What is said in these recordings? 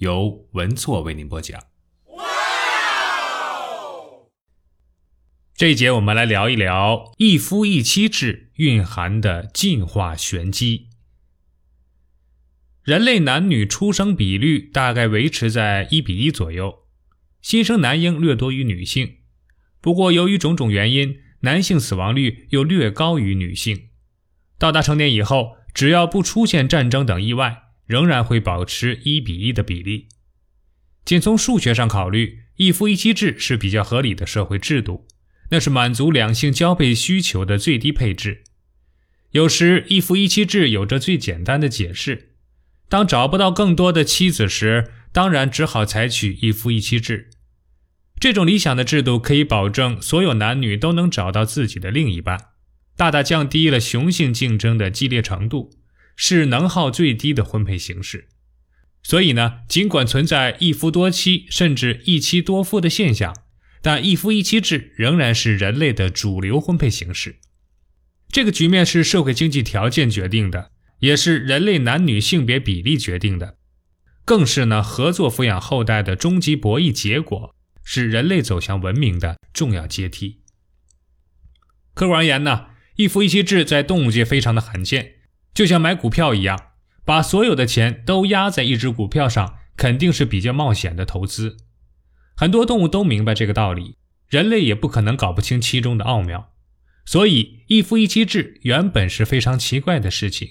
由文措为您播讲。这一节我们来聊一聊一夫一妻制蕴含的进化玄机。人类男女出生比率大概维持在一比一左右，新生男婴略多于女性。不过，由于种种原因，男性死亡率又略高于女性。到达成年以后，只要不出现战争等意外。仍然会保持一比一的比例。仅从数学上考虑，一夫一妻制是比较合理的社会制度，那是满足两性交配需求的最低配置。有时，一夫一妻制有着最简单的解释：当找不到更多的妻子时，当然只好采取一夫一妻制。这种理想的制度可以保证所有男女都能找到自己的另一半，大大降低了雄性竞争的激烈程度。是能耗最低的婚配形式，所以呢，尽管存在一夫多妻甚至一妻多夫的现象，但一夫一妻制仍然是人类的主流婚配形式。这个局面是社会经济条件决定的，也是人类男女性别比例决定的，更是呢合作抚养后代的终极博弈结果，是人类走向文明的重要阶梯。客观而言呢，一夫一妻制在动物界非常的罕见。就像买股票一样，把所有的钱都压在一只股票上，肯定是比较冒险的投资。很多动物都明白这个道理，人类也不可能搞不清其中的奥妙。所以，一夫一妻制原本是非常奇怪的事情，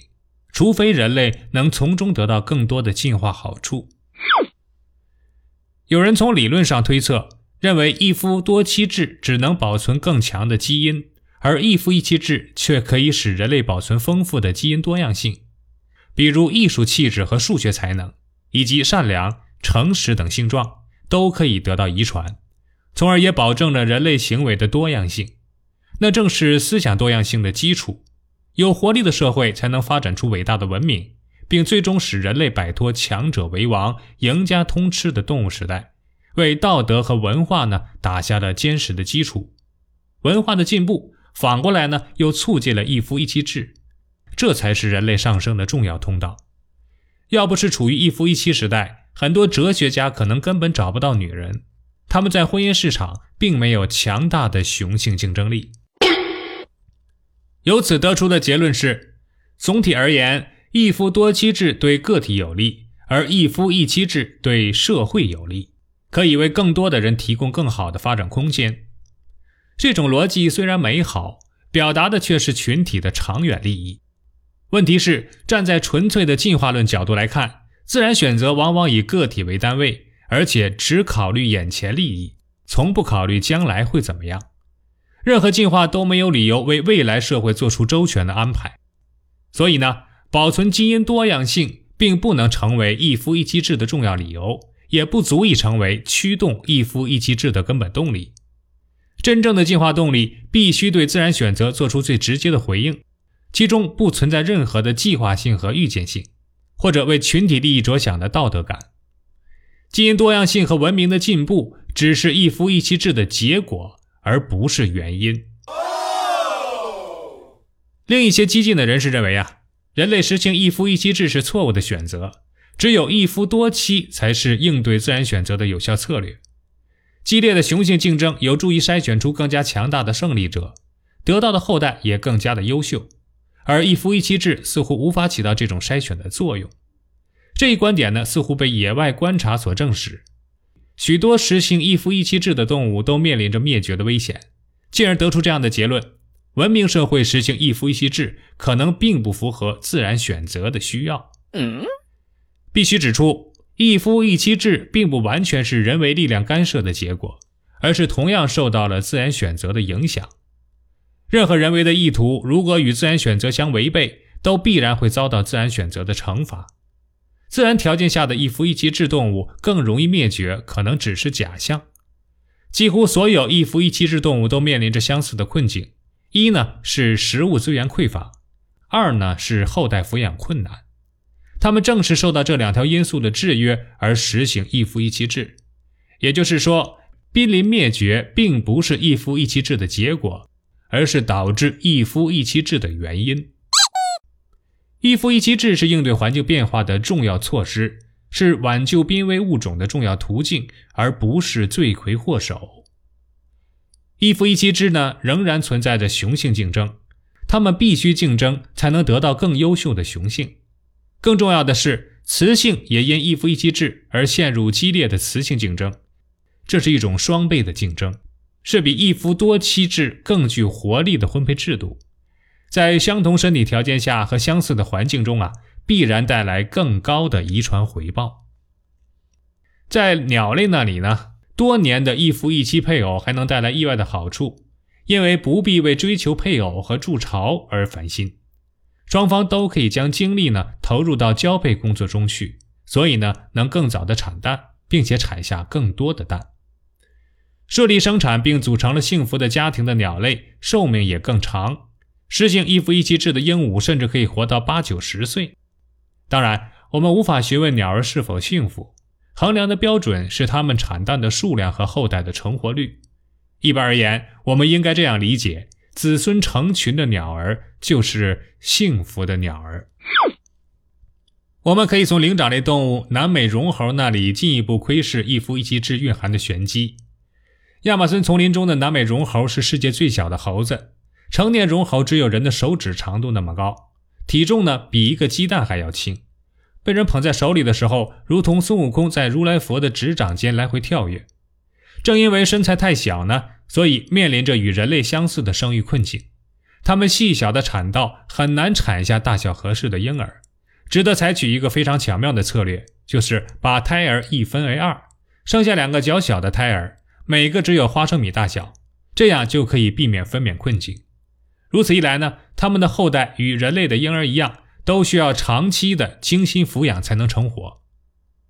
除非人类能从中得到更多的进化好处。有人从理论上推测，认为一夫多妻制只能保存更强的基因。而一夫一妻制却可以使人类保存丰富的基因多样性，比如艺术气质和数学才能，以及善良、诚实等性状都可以得到遗传，从而也保证了人类行为的多样性。那正是思想多样性的基础。有活力的社会才能发展出伟大的文明，并最终使人类摆脱强者为王、赢家通吃的动物时代，为道德和文化呢打下了坚实的基础。文化的进步。反过来呢，又促进了一夫一妻制，这才是人类上升的重要通道。要不是处于一夫一妻时代，很多哲学家可能根本找不到女人，他们在婚姻市场并没有强大的雄性竞争力。由此得出的结论是：总体而言，一夫多妻制对个体有利，而一夫一妻制对社会有利，可以为更多的人提供更好的发展空间。这种逻辑虽然美好，表达的却是群体的长远利益。问题是，站在纯粹的进化论角度来看，自然选择往往以个体为单位，而且只考虑眼前利益，从不考虑将来会怎么样。任何进化都没有理由为未来社会做出周全的安排。所以呢，保存基因多样性并不能成为一夫一妻制的重要理由，也不足以成为驱动一夫一妻制的根本动力。真正的进化动力必须对自然选择做出最直接的回应，其中不存在任何的计划性和预见性，或者为群体利益着想的道德感。基因多样性和文明的进步只是一夫一妻制的结果，而不是原因。另一些激进的人士认为啊，人类实行一夫一妻制是错误的选择，只有一夫多妻才是应对自然选择的有效策略。激烈的雄性竞争有助于筛选出更加强大的胜利者，得到的后代也更加的优秀，而一夫一妻制似乎无法起到这种筛选的作用。这一观点呢，似乎被野外观察所证实。许多实行一夫一妻制的动物都面临着灭绝的危险，进而得出这样的结论：文明社会实行一夫一妻制可能并不符合自然选择的需要。嗯，必须指出。一夫一妻制并不完全是人为力量干涉的结果，而是同样受到了自然选择的影响。任何人为的意图如果与自然选择相违背，都必然会遭到自然选择的惩罚。自然条件下的一夫一妻制动物更容易灭绝，可能只是假象。几乎所有一夫一妻制动物都面临着相似的困境：一呢是食物资源匮乏，二呢是后代抚养困难。他们正是受到这两条因素的制约而实行一夫一妻制。也就是说，濒临灭绝并不是一夫一妻制的结果，而是导致一夫一妻制的原因。一夫一妻制是应对环境变化的重要措施，是挽救濒危物种的重要途径，而不是罪魁祸首。一夫一妻制呢，仍然存在着雄性竞争，他们必须竞争才能得到更优秀的雄性。更重要的是，雌性也因一夫一妻制而陷入激烈的雌性竞争，这是一种双倍的竞争，是比一夫多妻制更具活力的婚配制度。在相同身体条件下和相似的环境中啊，必然带来更高的遗传回报。在鸟类那里呢，多年的一夫一妻配偶还能带来意外的好处，因为不必为追求配偶和筑巢而烦心，双方都可以将精力呢投入到交配工作中去，所以呢能更早的产蛋，并且产下更多的蛋。顺利生产并组成了幸福的家庭的鸟类，寿命也更长。实行一夫一妻制的鹦鹉甚至可以活到八九十岁。当然，我们无法询问鸟儿是否幸福，衡量的标准是它们产蛋的数量和后代的成活率。一般而言，我们应该这样理解：子孙成群的鸟儿就是幸福的鸟儿。我们可以从灵长类动物南美绒猴那里进一步窥视一夫一妻制蕴含的玄机。亚马逊丛林中的南美绒猴是世界最小的猴子。成年绒猴只有人的手指长度那么高，体重呢比一个鸡蛋还要轻。被人捧在手里的时候，如同孙悟空在如来佛的指掌间来回跳跃。正因为身材太小呢，所以面临着与人类相似的生育困境。它们细小的产道很难产下大小合适的婴儿，只得采取一个非常巧妙的策略，就是把胎儿一分为二，剩下两个较小的胎儿，每个只有花生米大小，这样就可以避免分娩困境。如此一来呢，他们的后代与人类的婴儿一样，都需要长期的精心抚养才能成活。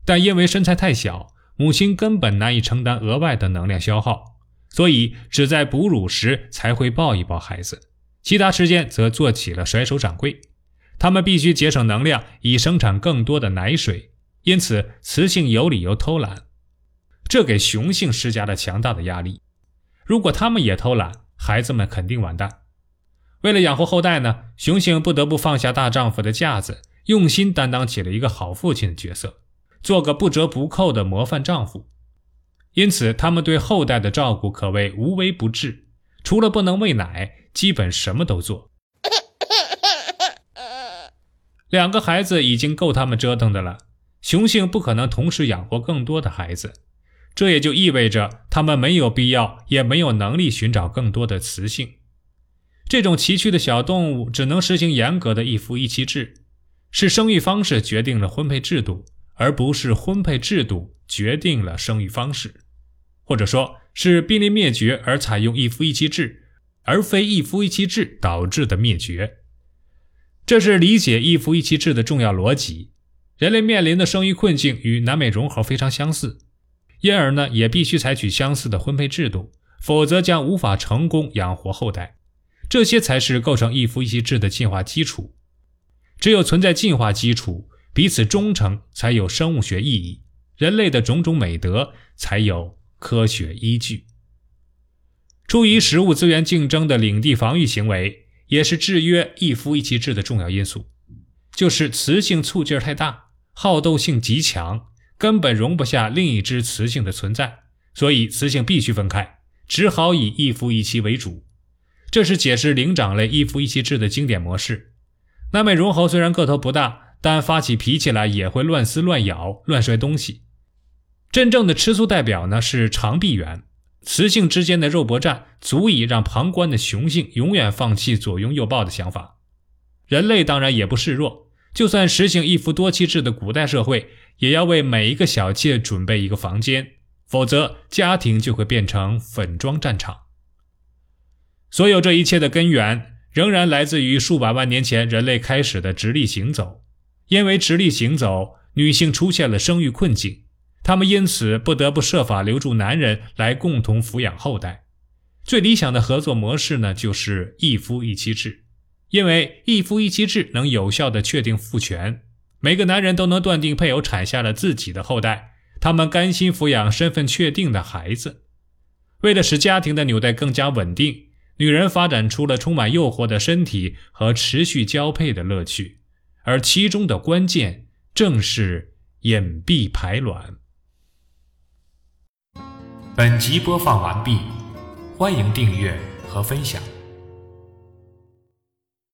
但因为身材太小，母亲根本难以承担额外的能量消耗，所以只在哺乳时才会抱一抱孩子，其他时间则做起了甩手掌柜。他们必须节省能量以生产更多的奶水，因此雌性有理由偷懒，这给雄性施加了强大的压力。如果他们也偷懒，孩子们肯定完蛋。为了养活后代呢，雄性不得不放下大丈夫的架子，用心担当起了一个好父亲的角色，做个不折不扣的模范丈夫。因此，他们对后代的照顾可谓无微不至，除了不能喂奶，基本什么都做。两个孩子已经够他们折腾的了，雄性不可能同时养活更多的孩子，这也就意味着他们没有必要，也没有能力寻找更多的雌性。这种崎岖的小动物只能实行严格的一夫一妻制，是生育方式决定了婚配制度，而不是婚配制度决定了生育方式，或者说是濒临灭绝而采用一夫一妻制，而非一夫一妻制导致的灭绝。这是理解一夫一妻制的重要逻辑。人类面临的生育困境与南美融合非常相似，因而呢也必须采取相似的婚配制度，否则将无法成功养活后代。这些才是构成一夫一妻制的进化基础。只有存在进化基础，彼此忠诚，才有生物学意义，人类的种种美德才有科学依据。出于食物资源竞争的领地防御行为，也是制约一夫一妻制的重要因素。就是雌性醋劲儿太大，好斗性极强，根本容不下另一只雌性的存在，所以雌性必须分开，只好以一夫一妻为主。这是解释灵长类一夫一妻制的经典模式。南美绒猴虽然个头不大，但发起脾气来也会乱撕乱咬、乱摔东西。真正的吃素代表呢是长臂猿，雌性之间的肉搏战足以让旁观的雄性永远放弃左拥右抱的想法。人类当然也不示弱，就算实行一夫多妻制的古代社会，也要为每一个小妾准备一个房间，否则家庭就会变成粉装战场。所有这一切的根源仍然来自于数百万年前人类开始的直立行走，因为直立行走女性出现了生育困境，她们因此不得不设法留住男人来共同抚养后代。最理想的合作模式呢，就是一夫一妻制，因为一夫一妻制能有效的确定父权，每个男人都能断定配偶产下了自己的后代，他们甘心抚养身份确定的孩子。为了使家庭的纽带更加稳定，女人发展出了充满诱惑的身体和持续交配的乐趣，而其中的关键正是隐蔽排卵。本集播放完毕。欢迎订阅和分享。